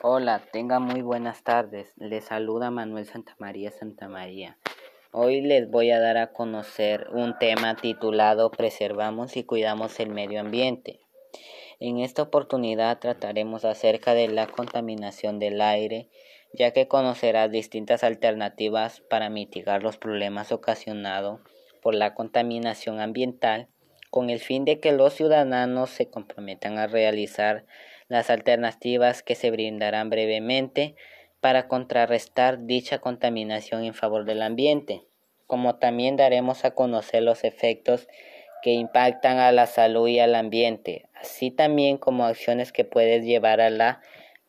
Hola, tenga muy buenas tardes. Les saluda Manuel Santamaría Santamaría. Hoy les voy a dar a conocer un tema titulado Preservamos y cuidamos el medio ambiente. En esta oportunidad trataremos acerca de la contaminación del aire, ya que conocerás distintas alternativas para mitigar los problemas ocasionados por la contaminación ambiental, con el fin de que los ciudadanos se comprometan a realizar las alternativas que se brindarán brevemente para contrarrestar dicha contaminación en favor del ambiente, como también daremos a conocer los efectos que impactan a la salud y al ambiente, así también como acciones que puedes llevar a la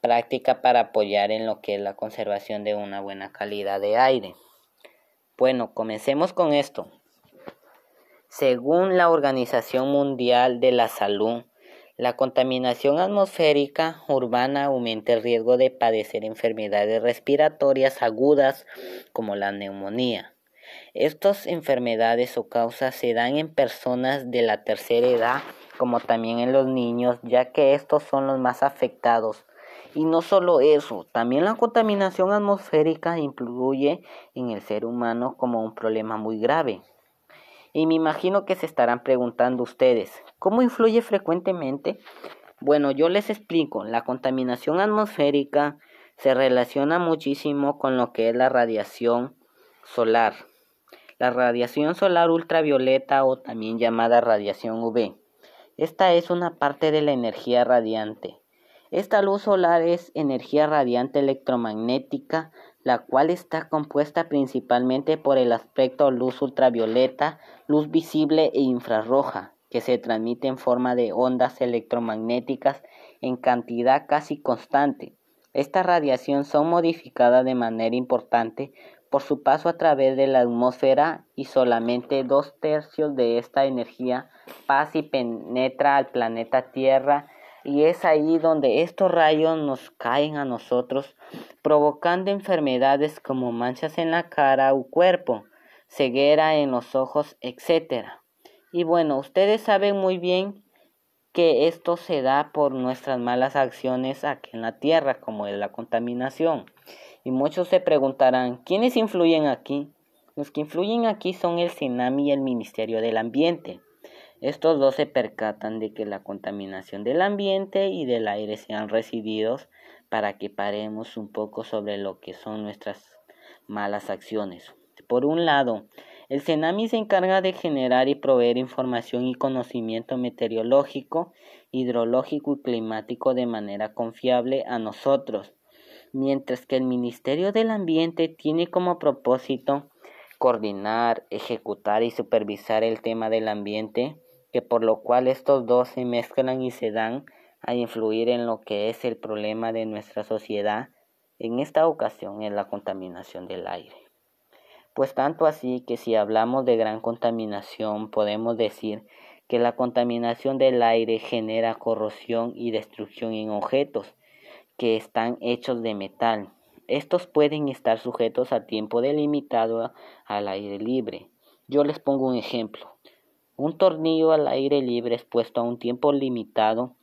práctica para apoyar en lo que es la conservación de una buena calidad de aire. Bueno, comencemos con esto. Según la Organización Mundial de la Salud, la contaminación atmosférica urbana aumenta el riesgo de padecer enfermedades respiratorias agudas como la neumonía. Estas enfermedades o causas se dan en personas de la tercera edad como también en los niños, ya que estos son los más afectados. Y no solo eso, también la contaminación atmosférica influye en el ser humano como un problema muy grave. Y me imagino que se estarán preguntando ustedes, ¿cómo influye frecuentemente? Bueno, yo les explico, la contaminación atmosférica se relaciona muchísimo con lo que es la radiación solar. La radiación solar ultravioleta o también llamada radiación UV. Esta es una parte de la energía radiante. Esta luz solar es energía radiante electromagnética la cual está compuesta principalmente por el aspecto luz ultravioleta, luz visible e infrarroja, que se transmite en forma de ondas electromagnéticas en cantidad casi constante. Esta radiación son modificadas de manera importante por su paso a través de la atmósfera y solamente dos tercios de esta energía pasa y penetra al planeta Tierra y es ahí donde estos rayos nos caen a nosotros, provocando enfermedades como manchas en la cara o cuerpo, ceguera en los ojos, etc. Y bueno, ustedes saben muy bien que esto se da por nuestras malas acciones aquí en la Tierra, como es la contaminación. Y muchos se preguntarán, ¿quiénes influyen aquí? Los que influyen aquí son el CINAMI y el Ministerio del Ambiente. Estos dos se percatan de que la contaminación del ambiente y del aire sean resididos para que paremos un poco sobre lo que son nuestras malas acciones. Por un lado, el CENAMI se encarga de generar y proveer información y conocimiento meteorológico, hidrológico y climático de manera confiable a nosotros, mientras que el Ministerio del Ambiente tiene como propósito coordinar, ejecutar y supervisar el tema del ambiente que por lo cual estos dos se mezclan y se dan a influir en lo que es el problema de nuestra sociedad, en esta ocasión es la contaminación del aire. Pues tanto así que si hablamos de gran contaminación podemos decir que la contaminación del aire genera corrosión y destrucción en objetos que están hechos de metal. Estos pueden estar sujetos a tiempo delimitado al aire libre. Yo les pongo un ejemplo. Un tornillo al aire libre expuesto a un tiempo limitado,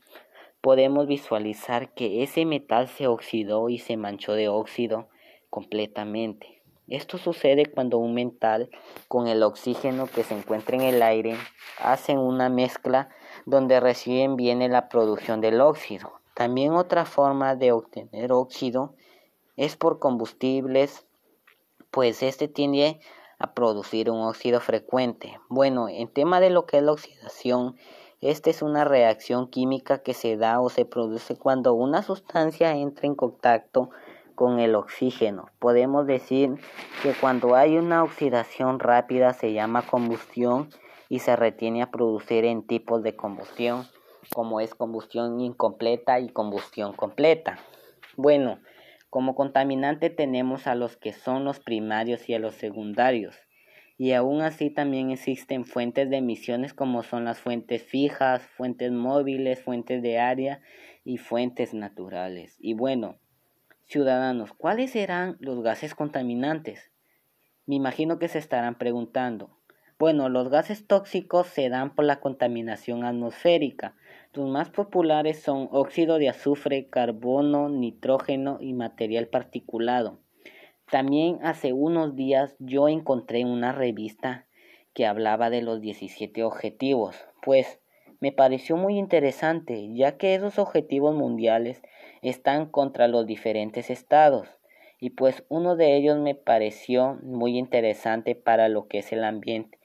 podemos visualizar que ese metal se oxidó y se manchó de óxido completamente. Esto sucede cuando un metal con el oxígeno que se encuentra en el aire hacen una mezcla donde reciben viene la producción del óxido. También otra forma de obtener óxido es por combustibles, pues este tiene a producir un óxido frecuente. Bueno, en tema de lo que es la oxidación, esta es una reacción química que se da o se produce cuando una sustancia entra en contacto con el oxígeno. Podemos decir que cuando hay una oxidación rápida se llama combustión y se retiene a producir en tipos de combustión, como es combustión incompleta y combustión completa. Bueno, como contaminante tenemos a los que son los primarios y a los secundarios. Y aún así también existen fuentes de emisiones como son las fuentes fijas, fuentes móviles, fuentes de área y fuentes naturales. Y bueno, ciudadanos, ¿cuáles serán los gases contaminantes? Me imagino que se estarán preguntando. Bueno, los gases tóxicos se dan por la contaminación atmosférica. Los más populares son óxido de azufre, carbono, nitrógeno y material particulado. También hace unos días yo encontré una revista que hablaba de los 17 objetivos, pues me pareció muy interesante, ya que esos objetivos mundiales están contra los diferentes estados, y pues uno de ellos me pareció muy interesante para lo que es el ambiente.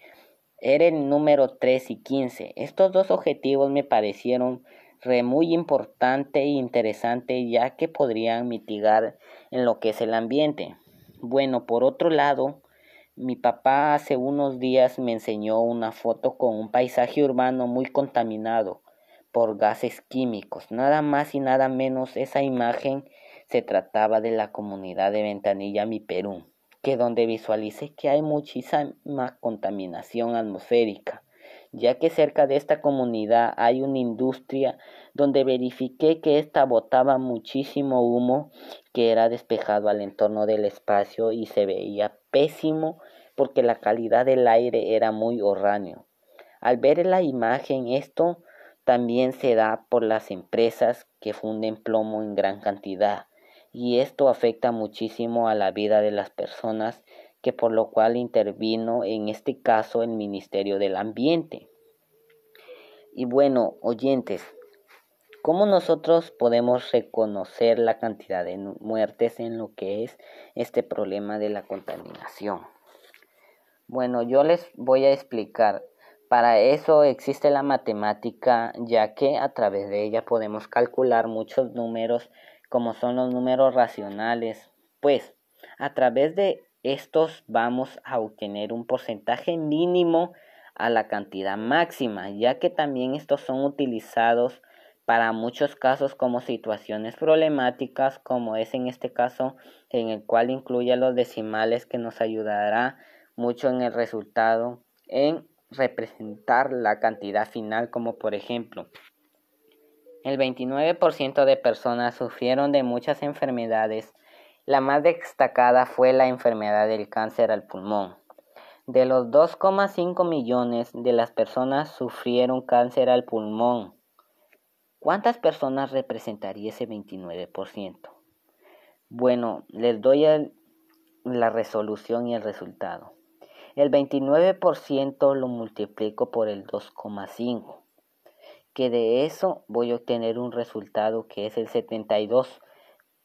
Era el número 3 y 15. Estos dos objetivos me parecieron re muy importante e interesante ya que podrían mitigar en lo que es el ambiente. Bueno, por otro lado, mi papá hace unos días me enseñó una foto con un paisaje urbano muy contaminado por gases químicos. Nada más y nada menos esa imagen se trataba de la comunidad de Ventanilla, mi Perú, que donde visualicé que hay muchísima contaminación atmosférica ya que cerca de esta comunidad hay una industria donde verifiqué que ésta botaba muchísimo humo que era despejado al entorno del espacio y se veía pésimo porque la calidad del aire era muy horráneo. Al ver la imagen esto también se da por las empresas que funden plomo en gran cantidad y esto afecta muchísimo a la vida de las personas que por lo cual intervino en este caso el Ministerio del Ambiente. Y bueno, oyentes, ¿cómo nosotros podemos reconocer la cantidad de muertes en lo que es este problema de la contaminación? Bueno, yo les voy a explicar. Para eso existe la matemática, ya que a través de ella podemos calcular muchos números, como son los números racionales. Pues a través de estos vamos a obtener un porcentaje mínimo a la cantidad máxima, ya que también estos son utilizados para muchos casos como situaciones problemáticas, como es en este caso en el cual incluye los decimales que nos ayudará mucho en el resultado en representar la cantidad final, como por ejemplo el 29% de personas sufrieron de muchas enfermedades la más destacada fue la enfermedad del cáncer al pulmón. De los 2,5 millones de las personas sufrieron cáncer al pulmón, ¿cuántas personas representaría ese 29%? Bueno, les doy la resolución y el resultado. El 29% lo multiplico por el 2,5, que de eso voy a obtener un resultado que es el 72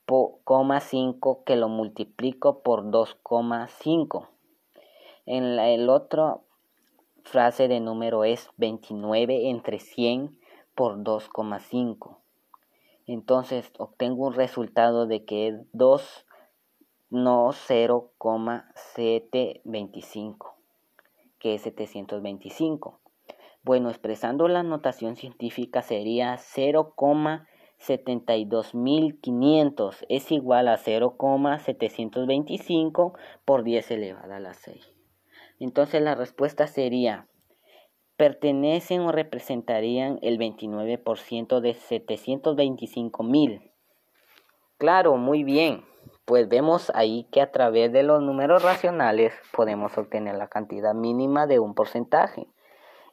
5 que lo multiplico por 2,5. En la el otro frase de número es 29 entre 100 por 2,5. Entonces obtengo un resultado de que es 2 no 0,725, que es 725. Bueno, expresando la notación científica sería 0,725 72.500 es igual a 0,725 por 10 elevada a la 6. Entonces la respuesta sería, pertenecen o representarían el 29% de 725.000. Claro, muy bien. Pues vemos ahí que a través de los números racionales podemos obtener la cantidad mínima de un porcentaje.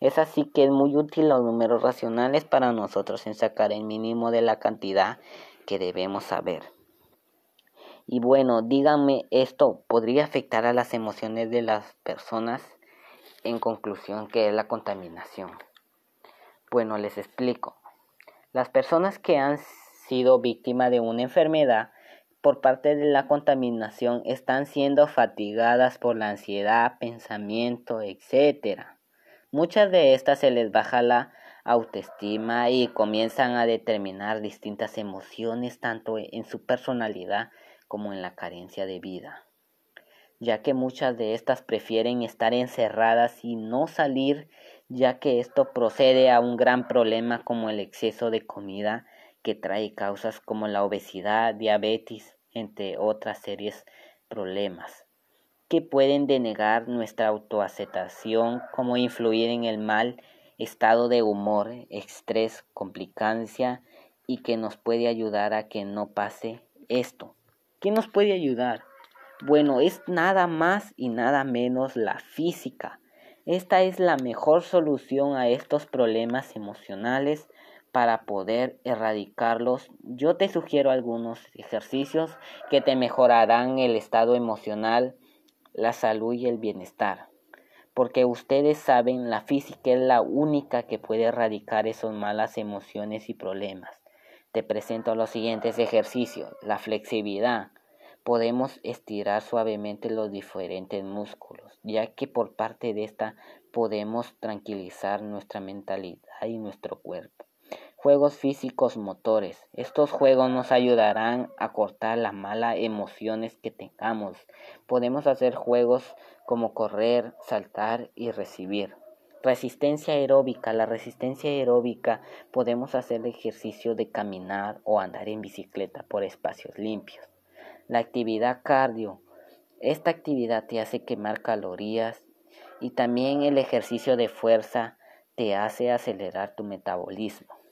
Es así que es muy útil los números racionales para nosotros en sacar el mínimo de la cantidad que debemos saber. Y bueno, díganme, ¿esto podría afectar a las emociones de las personas? En conclusión, ¿qué es la contaminación? Bueno, les explico. Las personas que han sido víctimas de una enfermedad por parte de la contaminación están siendo fatigadas por la ansiedad, pensamiento, etcétera. Muchas de estas se les baja la autoestima y comienzan a determinar distintas emociones tanto en su personalidad como en la carencia de vida, ya que muchas de estas prefieren estar encerradas y no salir, ya que esto procede a un gran problema como el exceso de comida que trae causas como la obesidad, diabetes, entre otras series problemas que pueden denegar nuestra autoaceptación, como influir en el mal estado de humor, estrés, complicancia y que nos puede ayudar a que no pase esto. ¿Qué nos puede ayudar? Bueno, es nada más y nada menos la física. Esta es la mejor solución a estos problemas emocionales para poder erradicarlos, yo te sugiero algunos ejercicios que te mejorarán el estado emocional, la salud y el bienestar. Porque ustedes saben, la física es la única que puede erradicar esas malas emociones y problemas. Te presento los siguientes ejercicios. La flexibilidad. Podemos estirar suavemente los diferentes músculos, ya que por parte de esta podemos tranquilizar nuestra mentalidad y nuestro cuerpo. Juegos físicos motores. Estos juegos nos ayudarán a cortar las malas emociones que tengamos. Podemos hacer juegos como correr, saltar y recibir. Resistencia aeróbica. La resistencia aeróbica podemos hacer ejercicio de caminar o andar en bicicleta por espacios limpios. La actividad cardio. Esta actividad te hace quemar calorías y también el ejercicio de fuerza te hace acelerar tu metabolismo.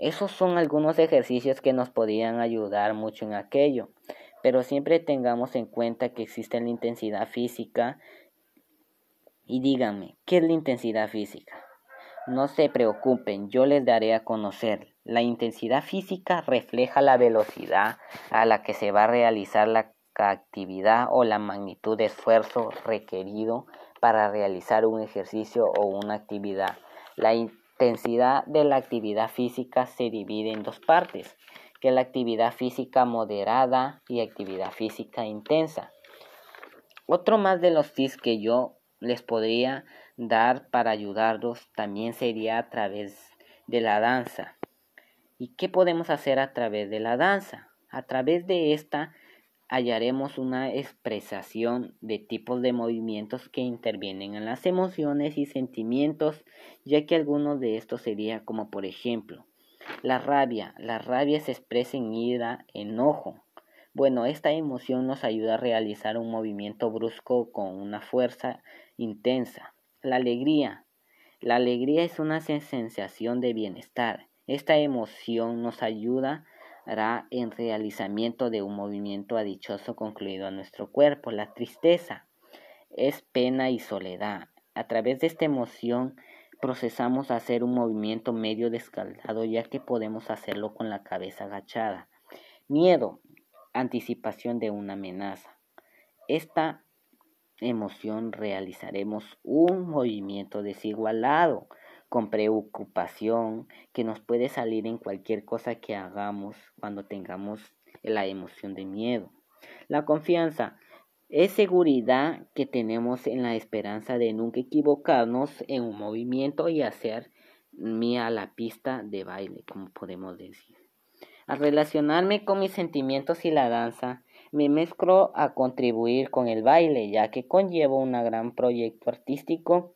Esos son algunos ejercicios que nos podrían ayudar mucho en aquello, pero siempre tengamos en cuenta que existe la intensidad física. Y díganme, ¿qué es la intensidad física? No se preocupen, yo les daré a conocer. La intensidad física refleja la velocidad a la que se va a realizar la actividad o la magnitud de esfuerzo requerido para realizar un ejercicio o una actividad. La intensidad de la actividad física se divide en dos partes, que la actividad física moderada y actividad física intensa. Otro más de los tips que yo les podría dar para ayudarlos también sería a través de la danza. ¿Y qué podemos hacer a través de la danza? A través de esta hallaremos una expresación de tipos de movimientos que intervienen en las emociones y sentimientos, ya que algunos de estos sería como por ejemplo la rabia. La rabia se expresa en ira, enojo. Bueno, esta emoción nos ayuda a realizar un movimiento brusco con una fuerza intensa. La alegría. La alegría es una sensación de bienestar. Esta emoción nos ayuda en realizamiento de un movimiento adichoso concluido a nuestro cuerpo. La tristeza es pena y soledad. A través de esta emoción procesamos hacer un movimiento medio descaldado ya que podemos hacerlo con la cabeza agachada. Miedo, anticipación de una amenaza. Esta emoción realizaremos un movimiento desigualado con preocupación que nos puede salir en cualquier cosa que hagamos cuando tengamos la emoción de miedo. La confianza es seguridad que tenemos en la esperanza de nunca equivocarnos en un movimiento y hacer mía la pista de baile, como podemos decir. Al relacionarme con mis sentimientos y la danza, me mezclo a contribuir con el baile, ya que conllevo un gran proyecto artístico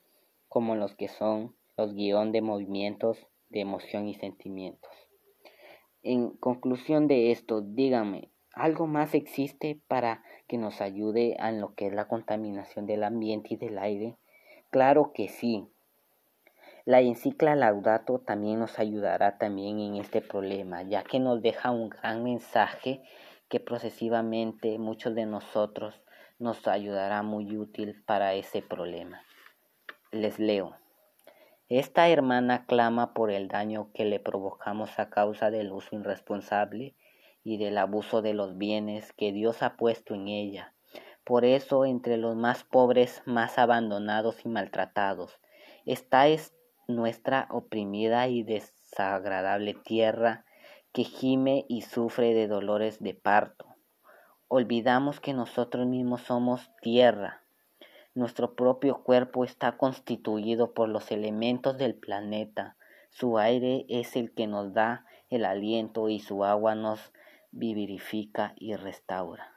como los que son los guion de movimientos de emoción y sentimientos. En conclusión de esto, dígame, ¿algo más existe para que nos ayude en lo que es la contaminación del ambiente y del aire? Claro que sí. La encicla Laudato también nos ayudará también en este problema, ya que nos deja un gran mensaje que procesivamente muchos de nosotros nos ayudará muy útil para ese problema. Les leo. Esta hermana clama por el daño que le provocamos a causa del uso irresponsable y del abuso de los bienes que Dios ha puesto en ella. Por eso, entre los más pobres, más abandonados y maltratados, está es nuestra oprimida y desagradable tierra que gime y sufre de dolores de parto. Olvidamos que nosotros mismos somos tierra, nuestro propio cuerpo está constituido por los elementos del planeta. Su aire es el que nos da el aliento y su agua nos vivifica y restaura.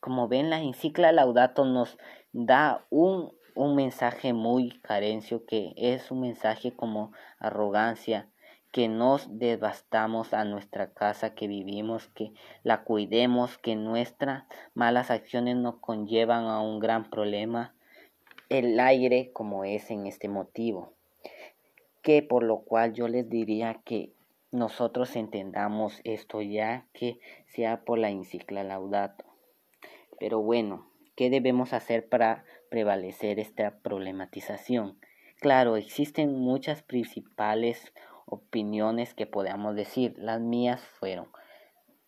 Como ven, la encicla Laudato nos da un, un mensaje muy carencio, que es un mensaje como arrogancia, que nos devastamos a nuestra casa que vivimos, que la cuidemos, que nuestras malas acciones nos conllevan a un gran problema el aire como es en este motivo. Que por lo cual yo les diría que nosotros entendamos esto ya que sea por la encicla laudato. Pero bueno, ¿qué debemos hacer para prevalecer esta problematización? Claro, existen muchas principales opiniones que podamos decir. Las mías fueron,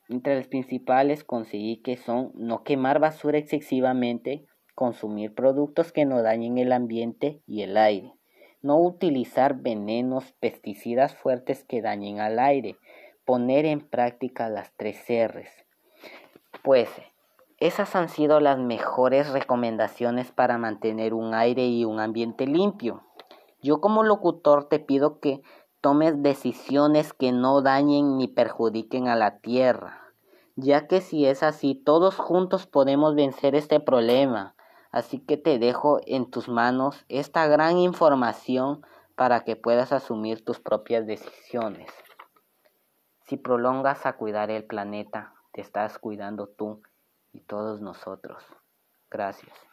entre las principales conseguí que son no quemar basura excesivamente, consumir productos que no dañen el ambiente y el aire, no utilizar venenos, pesticidas fuertes que dañen al aire, poner en práctica las tres R's. Pues esas han sido las mejores recomendaciones para mantener un aire y un ambiente limpio. Yo como locutor te pido que tomes decisiones que no dañen ni perjudiquen a la tierra, ya que si es así, todos juntos podemos vencer este problema. Así que te dejo en tus manos esta gran información para que puedas asumir tus propias decisiones. Si prolongas a cuidar el planeta, te estás cuidando tú y todos nosotros. Gracias.